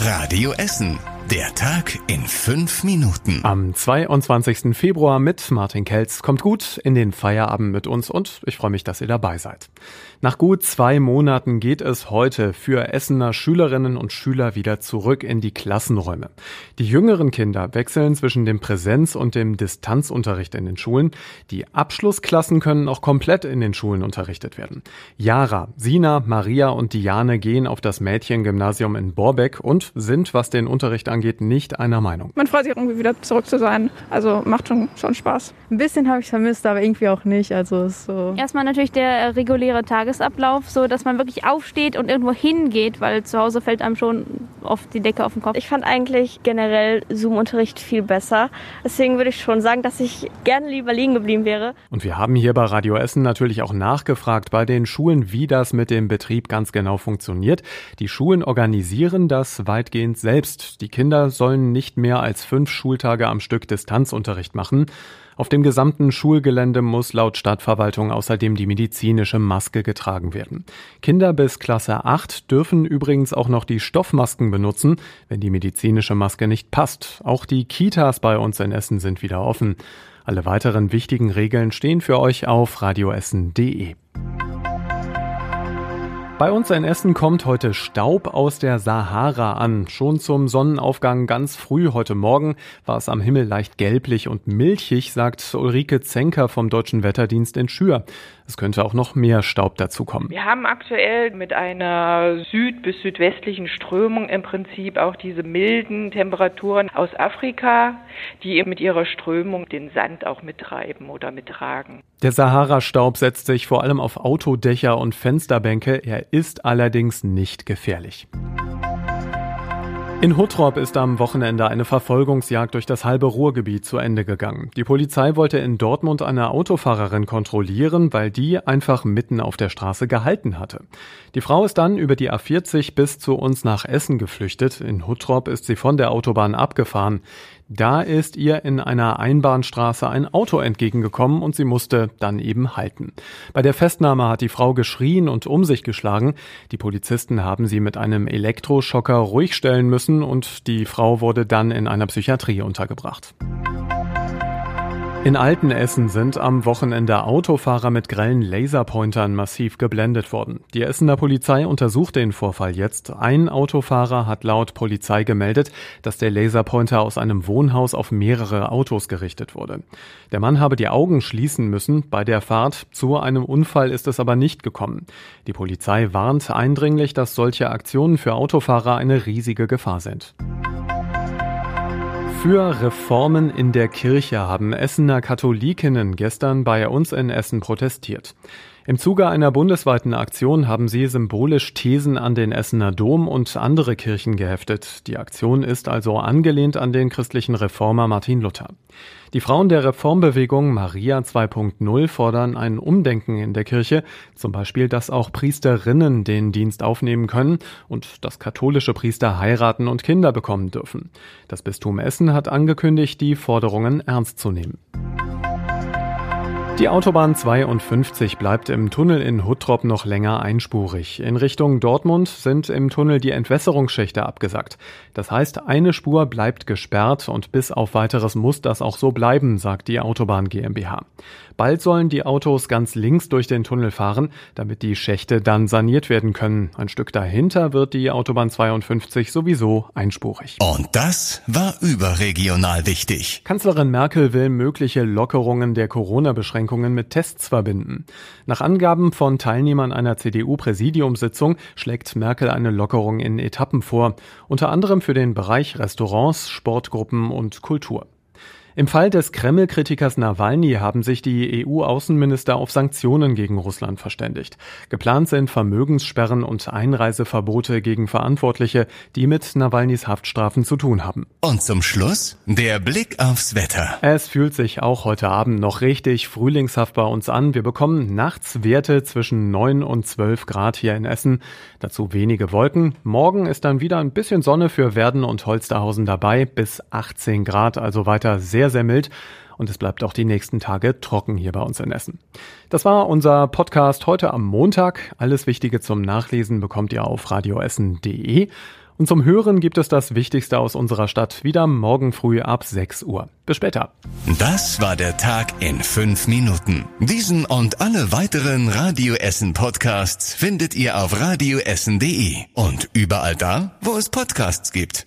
Radio Essen. Der Tag in fünf Minuten. Am 22. Februar mit Martin Kelz kommt gut in den Feierabend mit uns und ich freue mich, dass ihr dabei seid. Nach gut zwei Monaten geht es heute für Essener Schülerinnen und Schüler wieder zurück in die Klassenräume. Die jüngeren Kinder wechseln zwischen dem Präsenz- und dem Distanzunterricht in den Schulen. Die Abschlussklassen können auch komplett in den Schulen unterrichtet werden. Jara, Sina, Maria und Diane gehen auf das Mädchengymnasium in Borbeck und sind, was den Unterricht angeht, nicht einer Meinung. Man freut sich irgendwie wieder zurück zu sein. Also macht schon, schon Spaß. Ein bisschen habe ich vermisst, aber irgendwie auch nicht. Also so. Erstmal natürlich der reguläre Tagesablauf, so dass man wirklich aufsteht und irgendwo hingeht, weil zu Hause fällt einem schon oft die Decke auf den Kopf. Ich fand eigentlich generell Zoom-Unterricht viel besser. Deswegen würde ich schon sagen, dass ich gerne lieber liegen geblieben wäre. Und wir haben hier bei Radio Essen natürlich auch nachgefragt bei den Schulen, wie das mit dem Betrieb ganz genau funktioniert. Die Schulen organisieren das weitgehend selbst. Die Kinder sollen nicht mehr als fünf Schultage am Stück Distanzunterricht machen. Auf dem gesamten Schulgelände muss laut Stadtverwaltung außerdem die medizinische Maske getragen werden. Kinder bis Klasse 8 dürfen übrigens auch noch die Stoffmasken benutzen, wenn die medizinische Maske nicht passt. Auch die Kitas bei uns in Essen sind wieder offen. Alle weiteren wichtigen Regeln stehen für euch auf radioessen.de. Bei uns in Essen kommt heute Staub aus der Sahara an. Schon zum Sonnenaufgang ganz früh heute Morgen war es am Himmel leicht gelblich und milchig, sagt Ulrike Zenker vom Deutschen Wetterdienst in Schür. Es könnte auch noch mehr Staub dazukommen. Wir haben aktuell mit einer süd- bis südwestlichen Strömung im Prinzip auch diese milden Temperaturen aus Afrika, die mit ihrer Strömung den Sand auch mittreiben oder mittragen. Der Sahara-Staub setzt sich vor allem auf Autodächer und Fensterbänke. Er ist allerdings nicht gefährlich. In Huttrop ist am Wochenende eine Verfolgungsjagd durch das halbe Ruhrgebiet zu Ende gegangen. Die Polizei wollte in Dortmund eine Autofahrerin kontrollieren, weil die einfach mitten auf der Straße gehalten hatte. Die Frau ist dann über die A40 bis zu uns nach Essen geflüchtet. In Huttrop ist sie von der Autobahn abgefahren. Da ist ihr in einer Einbahnstraße ein Auto entgegengekommen und sie musste dann eben halten. Bei der Festnahme hat die Frau geschrien und um sich geschlagen. Die Polizisten haben sie mit einem Elektroschocker ruhig stellen müssen und die Frau wurde dann in einer Psychiatrie untergebracht. In Altenessen sind am Wochenende Autofahrer mit grellen Laserpointern massiv geblendet worden. Die Essener Polizei untersucht den Vorfall jetzt. Ein Autofahrer hat laut Polizei gemeldet, dass der Laserpointer aus einem Wohnhaus auf mehrere Autos gerichtet wurde. Der Mann habe die Augen schließen müssen bei der Fahrt. Zu einem Unfall ist es aber nicht gekommen. Die Polizei warnt eindringlich, dass solche Aktionen für Autofahrer eine riesige Gefahr sind. Für Reformen in der Kirche haben Essener Katholikinnen gestern bei uns in Essen protestiert. Im Zuge einer bundesweiten Aktion haben sie symbolisch Thesen an den Essener Dom und andere Kirchen geheftet. Die Aktion ist also angelehnt an den christlichen Reformer Martin Luther. Die Frauen der Reformbewegung Maria 2.0 fordern ein Umdenken in der Kirche, zum Beispiel, dass auch Priesterinnen den Dienst aufnehmen können und dass katholische Priester heiraten und Kinder bekommen dürfen. Das Bistum Essen hat angekündigt, die Forderungen ernst zu nehmen. Die Autobahn 52 bleibt im Tunnel in Huttrop noch länger einspurig. In Richtung Dortmund sind im Tunnel die Entwässerungsschächte abgesackt. Das heißt, eine Spur bleibt gesperrt und bis auf weiteres muss das auch so bleiben, sagt die Autobahn GmbH. Bald sollen die Autos ganz links durch den Tunnel fahren, damit die Schächte dann saniert werden können. Ein Stück dahinter wird die Autobahn 52 sowieso einspurig. Und das war überregional wichtig. Kanzlerin Merkel will mögliche Lockerungen der Corona-Beschränkungen mit Tests verbinden. Nach Angaben von Teilnehmern einer CDU-Präsidiumssitzung schlägt Merkel eine Lockerung in Etappen vor, unter anderem für den Bereich Restaurants, Sportgruppen und Kultur. Im Fall des Kreml-Kritikers Nawalny haben sich die EU-Außenminister auf Sanktionen gegen Russland verständigt. Geplant sind Vermögenssperren und Einreiseverbote gegen Verantwortliche, die mit Nawalnys Haftstrafen zu tun haben. Und zum Schluss der Blick aufs Wetter. Es fühlt sich auch heute Abend noch richtig frühlingshaft bei uns an. Wir bekommen nachts Werte zwischen 9 und 12 Grad hier in Essen. Dazu wenige Wolken. Morgen ist dann wieder ein bisschen Sonne für Werden und Holsterhausen dabei. Bis 18 Grad, also weiter sehr sehr, sehr mild und es bleibt auch die nächsten Tage trocken hier bei uns in Essen. Das war unser Podcast heute am Montag. Alles Wichtige zum Nachlesen bekommt ihr auf radioessen.de. Und zum Hören gibt es das Wichtigste aus unserer Stadt wieder morgen früh ab 6 Uhr. Bis später. Das war der Tag in fünf Minuten. Diesen und alle weiteren Radio Essen Podcasts findet ihr auf radioessen.de und überall da, wo es Podcasts gibt.